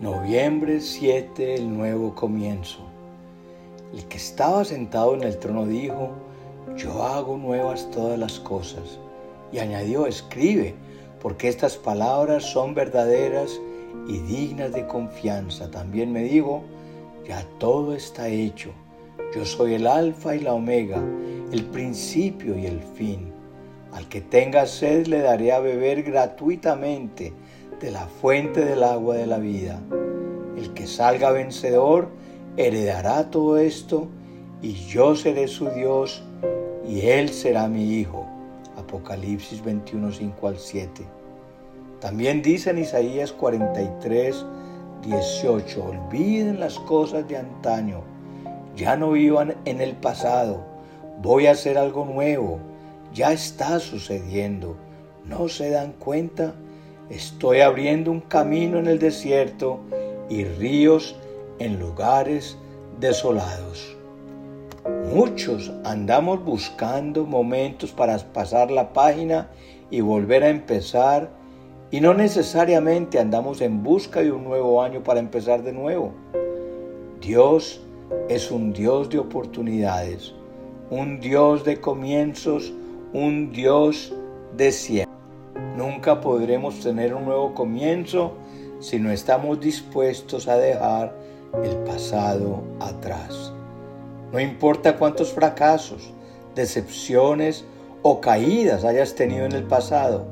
Noviembre 7, el nuevo comienzo. El que estaba sentado en el trono dijo, yo hago nuevas todas las cosas. Y añadió, escribe, porque estas palabras son verdaderas y dignas de confianza. También me dijo, ya todo está hecho. Yo soy el alfa y la omega, el principio y el fin. Al que tenga sed le daré a beber gratuitamente de la fuente del agua de la vida. El que salga vencedor heredará todo esto y yo seré su Dios y él será mi hijo. Apocalipsis 21, 5 al 7. También dice en Isaías 43, 18, olviden las cosas de antaño, ya no vivan en el pasado, voy a hacer algo nuevo, ya está sucediendo, ¿no se dan cuenta? Estoy abriendo un camino en el desierto y ríos en lugares desolados. Muchos andamos buscando momentos para pasar la página y volver a empezar y no necesariamente andamos en busca de un nuevo año para empezar de nuevo. Dios es un Dios de oportunidades, un Dios de comienzos, un Dios de siempre. Nunca podremos tener un nuevo comienzo si no estamos dispuestos a dejar el pasado atrás. No importa cuántos fracasos, decepciones o caídas hayas tenido en el pasado,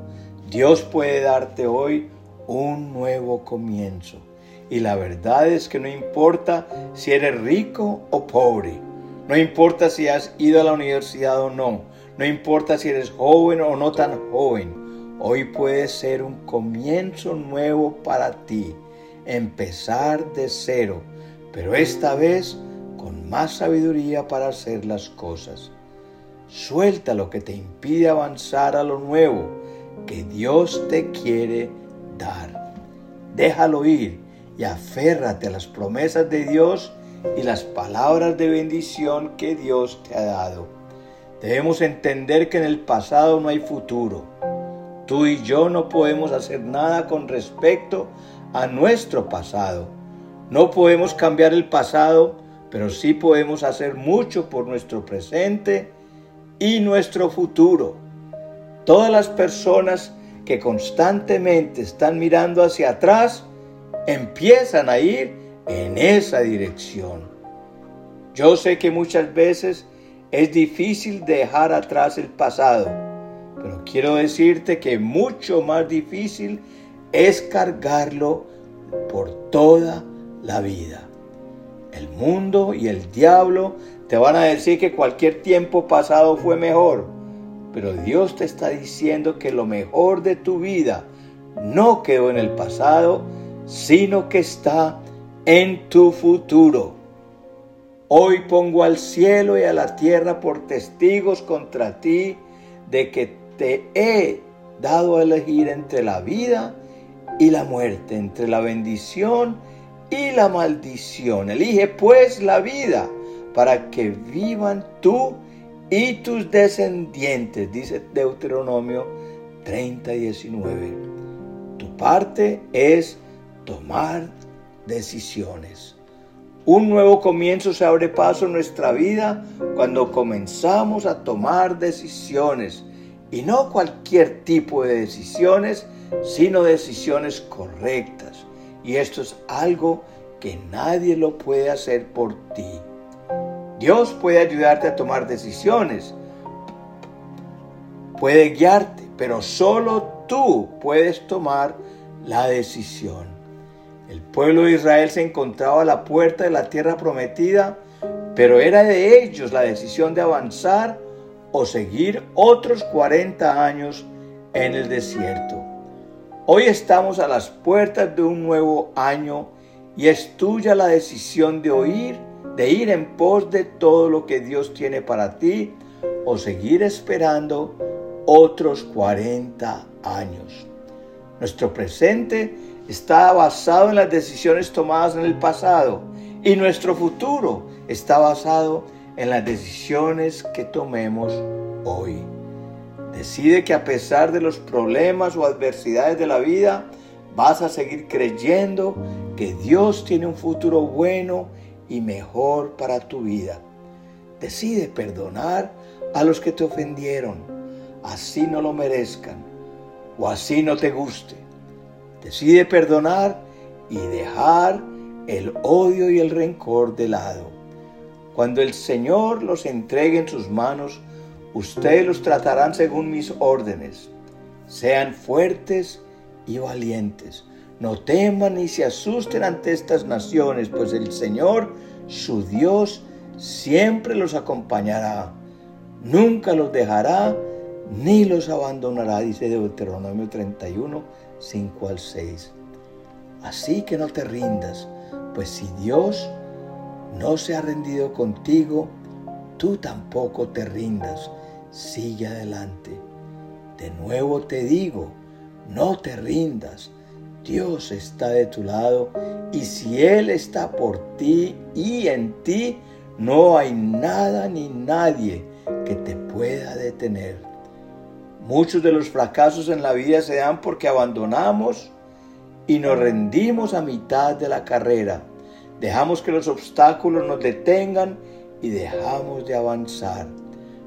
Dios puede darte hoy un nuevo comienzo. Y la verdad es que no importa si eres rico o pobre, no importa si has ido a la universidad o no, no importa si eres joven o no tan joven, Hoy puede ser un comienzo nuevo para ti, empezar de cero, pero esta vez con más sabiduría para hacer las cosas. Suelta lo que te impide avanzar a lo nuevo que Dios te quiere dar. Déjalo ir y aférrate a las promesas de Dios y las palabras de bendición que Dios te ha dado. Debemos entender que en el pasado no hay futuro Tú y yo no podemos hacer nada con respecto a nuestro pasado. No podemos cambiar el pasado, pero sí podemos hacer mucho por nuestro presente y nuestro futuro. Todas las personas que constantemente están mirando hacia atrás empiezan a ir en esa dirección. Yo sé que muchas veces es difícil dejar atrás el pasado quiero decirte que mucho más difícil es cargarlo por toda la vida. El mundo y el diablo te van a decir que cualquier tiempo pasado fue mejor, pero Dios te está diciendo que lo mejor de tu vida no quedó en el pasado, sino que está en tu futuro. Hoy pongo al cielo y a la tierra por testigos contra ti de que te he dado a elegir entre la vida y la muerte, entre la bendición y la maldición. Elige pues la vida para que vivan tú y tus descendientes, dice Deuteronomio 30, 19. Tu parte es tomar decisiones. Un nuevo comienzo se abre paso en nuestra vida cuando comenzamos a tomar decisiones y no cualquier tipo de decisiones, sino decisiones correctas. Y esto es algo que nadie lo puede hacer por ti. Dios puede ayudarte a tomar decisiones, puede guiarte, pero solo tú puedes tomar la decisión. El pueblo de Israel se encontraba a la puerta de la tierra prometida, pero era de ellos la decisión de avanzar o seguir otros 40 años en el desierto. Hoy estamos a las puertas de un nuevo año y es tuya la decisión de oír, de ir en pos de todo lo que Dios tiene para ti o seguir esperando otros 40 años. Nuestro presente está basado en las decisiones tomadas en el pasado y nuestro futuro está basado en en las decisiones que tomemos hoy. Decide que a pesar de los problemas o adversidades de la vida, vas a seguir creyendo porque Dios tiene un futuro bueno y mejor para tu vida. Decide perdonar a los que te ofendieron, así no lo merezcan o así no te guste. Decide perdonar y dejar el odio y el rencor de lado. Cuando el Señor los entregue en sus manos, ustedes los tratarán según mis órdenes. Sean fuertes y valientes. No teman ni se asusten ante estas naciones, pues el Señor, su Dios, siempre los acompañará. Nunca los dejará ni los abandonará, dice Deuteronomio 31, 5 al 6. Así que no te rindas pues si Dios no se ha rendido contigo, tú tampoco te rindas, sigue adelante. De nuevo te digo, no te rindas, Dios está de tu lado y si Él está por ti y en ti, no hay nada ni nadie que te pueda detener. Muchos de los fracasos en la vida se dan porque abandonamos y nos rendimos a mitad de la carrera. Dejamos que los obstáculos nos detengan y dejamos de avanzar.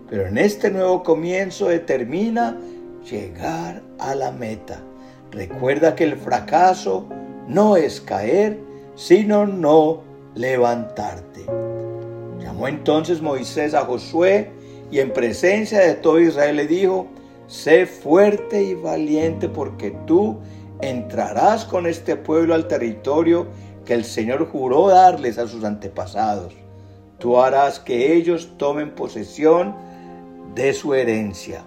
Pero en este nuevo comienzo determina llegar a la meta. Recuerda que el fracaso no es caer, sino no levantarte. Llamó entonces Moisés a Josué y en presencia de todo Israel le dijo, sé fuerte y valiente porque tú entrarás con este pueblo al territorio que el Señor juró darles a sus antepasados. Tú harás que ellos tomen posesión de su herencia.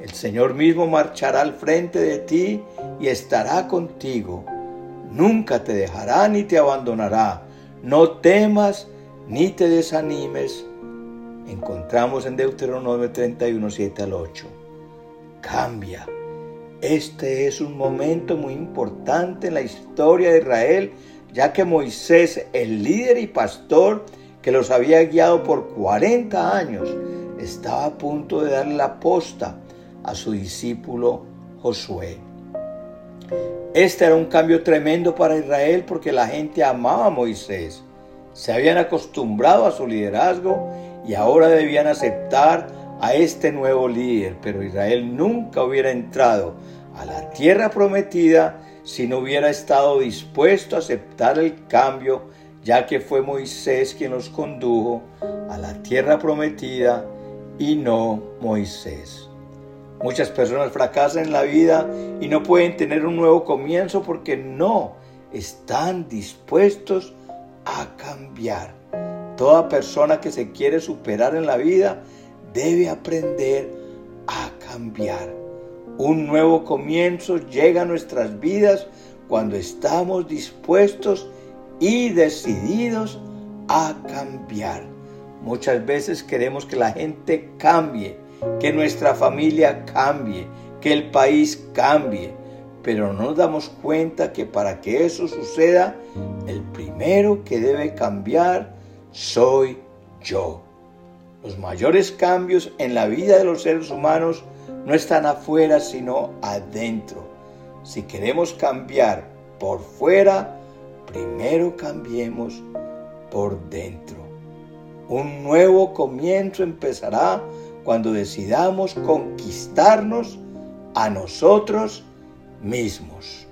El Señor mismo marchará al frente de ti y estará contigo. Nunca te dejará ni te abandonará. No temas ni te desanimes. Encontramos en Deuteronomio 31, 7 al 8. Cambia este es un momento muy importante en la historia de Israel, ya que Moisés, el líder y pastor que los había guiado por 40 años, estaba a punto de darle la posta a su discípulo Josué. Este era un cambio tremendo para Israel porque la gente amaba a Moisés. Se habían acostumbrado a su liderazgo y ahora debían aceptar a este nuevo líder, pero Israel nunca hubiera entrado a la tierra prometida si no hubiera estado dispuesto a aceptar el cambio, ya que fue Moisés quien los condujo a la tierra prometida y no Moisés. Muchas personas fracasan en la vida y no pueden tener un nuevo comienzo porque no están dispuestos a cambiar. Toda persona que se quiere superar en la vida debe aprender a cambiar. Un nuevo comienzo llega a nuestras vidas cuando estamos dispuestos y decididos a cambiar. Muchas veces queremos que la gente cambie, que nuestra familia cambie, que el país cambie, pero no nos damos cuenta que para que eso suceda, el primero que debe cambiar soy yo. Los mayores cambios en la vida de los seres humanos no están afuera, sino adentro. Si queremos cambiar por fuera, primero cambiemos por dentro. Un nuevo comienzo empezará cuando decidamos conquistarnos a nosotros mismos.